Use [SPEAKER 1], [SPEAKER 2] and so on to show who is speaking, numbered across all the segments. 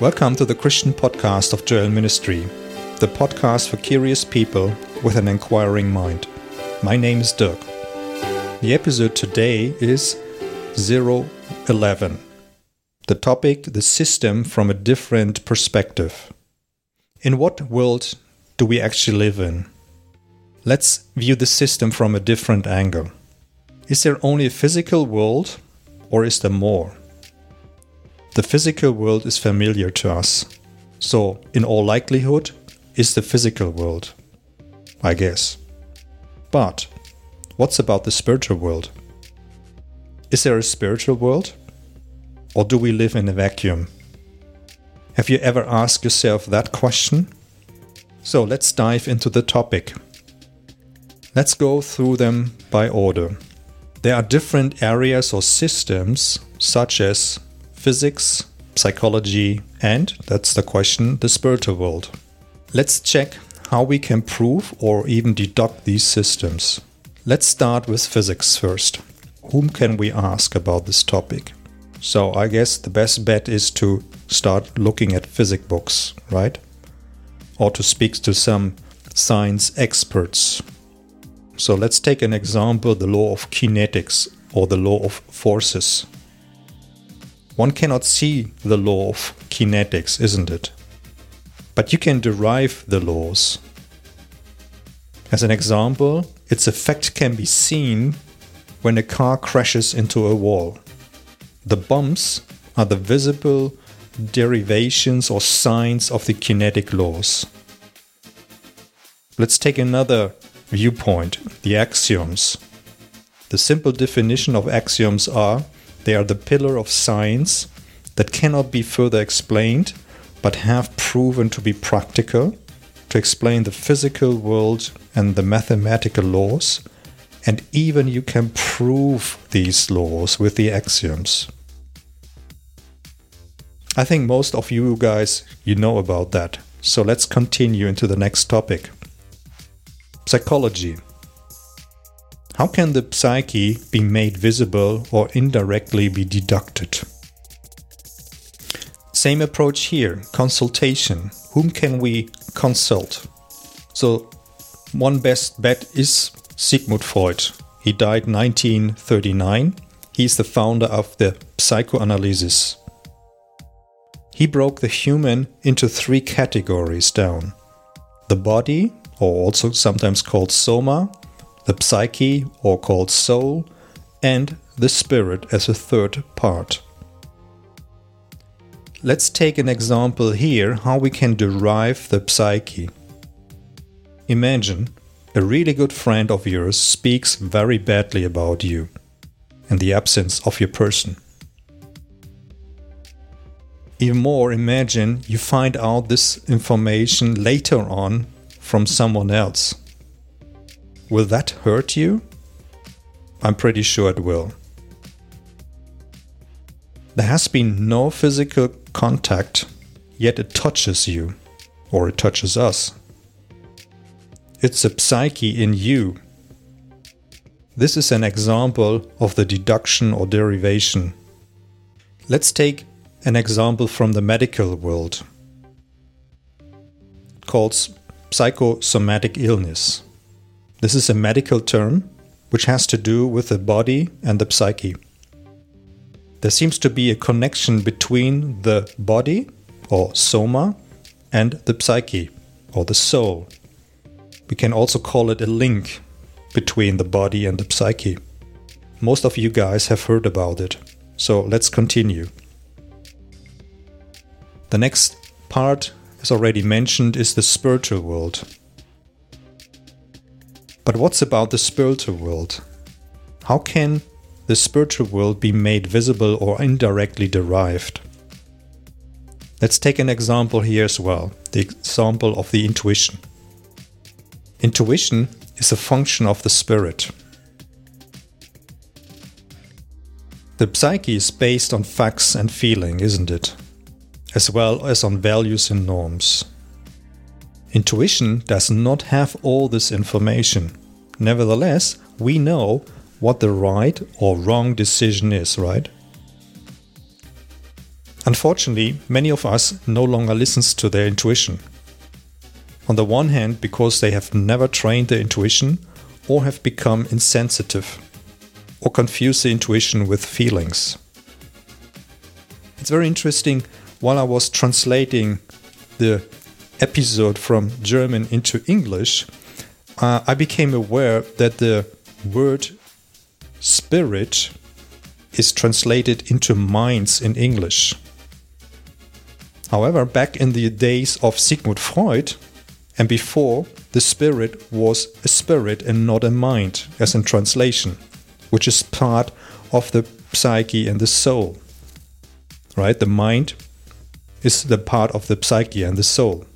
[SPEAKER 1] Welcome to the Christian podcast of Joel Ministry, the podcast for curious people with an inquiring mind. My name is Dirk. The episode today is 011. The topic, the system from a different perspective. In what world do we actually live in? Let's view the system from a different angle. Is there only a physical world or is there more? The physical world is familiar to us. So, in all likelihood, is the physical world. I guess. But, what's about the spiritual world? Is there a spiritual world? Or do we live in a vacuum? Have you ever asked yourself that question? So let's dive into the topic. Let's go through them by order. There are different areas or systems, such as physics, psychology, and, that's the question, the spiritual world. Let's check how we can prove or even deduct these systems. Let's start with physics first. Whom can we ask about this topic? So, I guess the best bet is to start looking at physics books, right? Or to speak to some science experts. So, let's take an example the law of kinetics or the law of forces. One cannot see the law of kinetics, isn't it? But you can derive the laws. As an example, its effect can be seen when a car crashes into a wall. The bumps are the visible derivations or signs of the kinetic laws. Let's take another viewpoint the axioms. The simple definition of axioms are they are the pillar of science that cannot be further explained, but have proven to be practical to explain the physical world and the mathematical laws, and even you can prove these laws with the axioms. I think most of you guys you know about that. So let's continue into the next topic. Psychology. How can the psyche be made visible or indirectly be deducted? Same approach here consultation. Whom can we consult? So, one best bet is Sigmund Freud. He died 1939. He's the founder of the psychoanalysis. He broke the human into three categories down the body, or also sometimes called soma, the psyche, or called soul, and the spirit as a third part. Let's take an example here how we can derive the psyche. Imagine a really good friend of yours speaks very badly about you in the absence of your person. Even more, imagine you find out this information later on from someone else. Will that hurt you? I'm pretty sure it will. There has been no physical contact, yet it touches you, or it touches us. It's a psyche in you. This is an example of the deduction or derivation. Let's take an example from the medical world called psychosomatic illness. This is a medical term which has to do with the body and the psyche. There seems to be a connection between the body, or soma, and the psyche, or the soul. We can also call it a link between the body and the psyche. Most of you guys have heard about it, so let's continue. The next part, as already mentioned, is the spiritual world. But what's about the spiritual world? How can the spiritual world be made visible or indirectly derived? Let's take an example here as well the example of the intuition. Intuition is a function of the spirit. The psyche is based on facts and feeling, isn't it? As well as on values and norms. Intuition does not have all this information. Nevertheless, we know what the right or wrong decision is, right? Unfortunately, many of us no longer listens to their intuition. On the one hand, because they have never trained their intuition or have become insensitive or confuse the intuition with feelings. It's very interesting while I was translating the episode from German into English, uh, I became aware that the word spirit is translated into minds in English. However, back in the days of Sigmund Freud and before, the spirit was a spirit and not a mind, as in translation, which is part of the psyche and the soul. Right? The mind is the part of the psyche and the soul.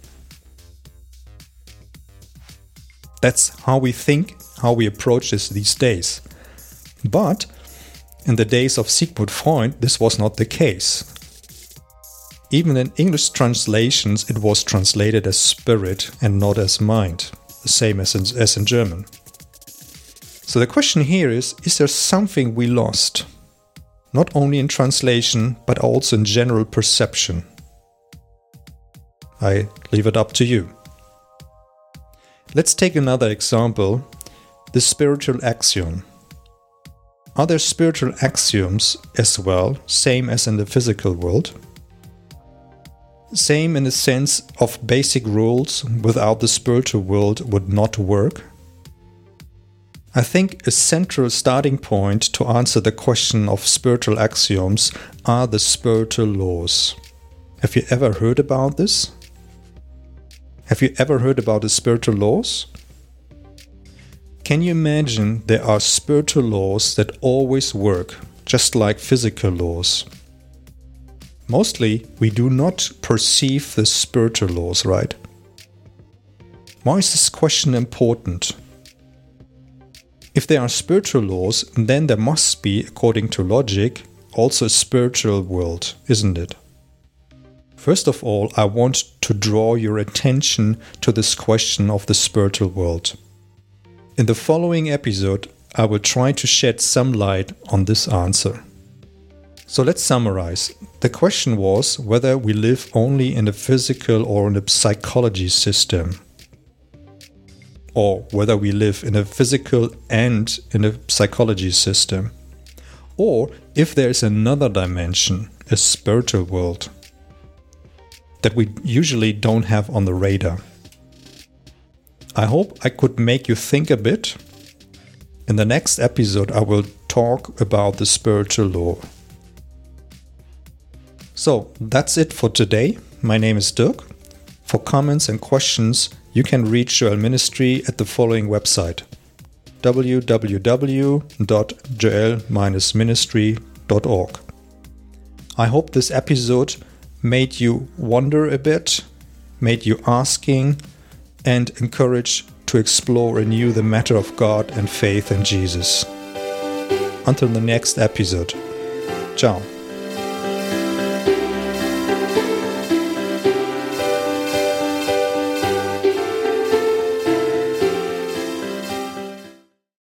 [SPEAKER 1] That's how we think, how we approach this these days. But in the days of Sigmund Freud, this was not the case. Even in English translations, it was translated as spirit and not as mind, the same as in, as in German. So the question here is Is there something we lost? Not only in translation, but also in general perception. I leave it up to you. Let's take another example the spiritual axiom. Are there spiritual axioms as well, same as in the physical world? Same in the sense of basic rules without the spiritual world would not work? I think a central starting point to answer the question of spiritual axioms are the spiritual laws. Have you ever heard about this? Have you ever heard about the spiritual laws? Can you imagine there are spiritual laws that always work, just like physical laws? Mostly, we do not perceive the spiritual laws, right? Why is this question important? If there are spiritual laws, then there must be, according to logic, also a spiritual world, isn't it? First of all, I want to draw your attention to this question of the spiritual world. In the following episode, I will try to shed some light on this answer. So let's summarize. The question was whether we live only in a physical or in a psychology system or whether we live in a physical and in a psychology system, or if there is another dimension, a spiritual world, that we usually don't have on the radar. I hope I could make you think a bit. In the next episode, I will talk about the spiritual law. So that's it for today. My name is Dirk. For comments and questions, you can reach Joel Ministry at the following website www.joel-ministry.org. I hope this episode made you wonder a bit, made you asking, and encouraged to explore anew the matter of God and faith in Jesus. Until the next episode. Ciao.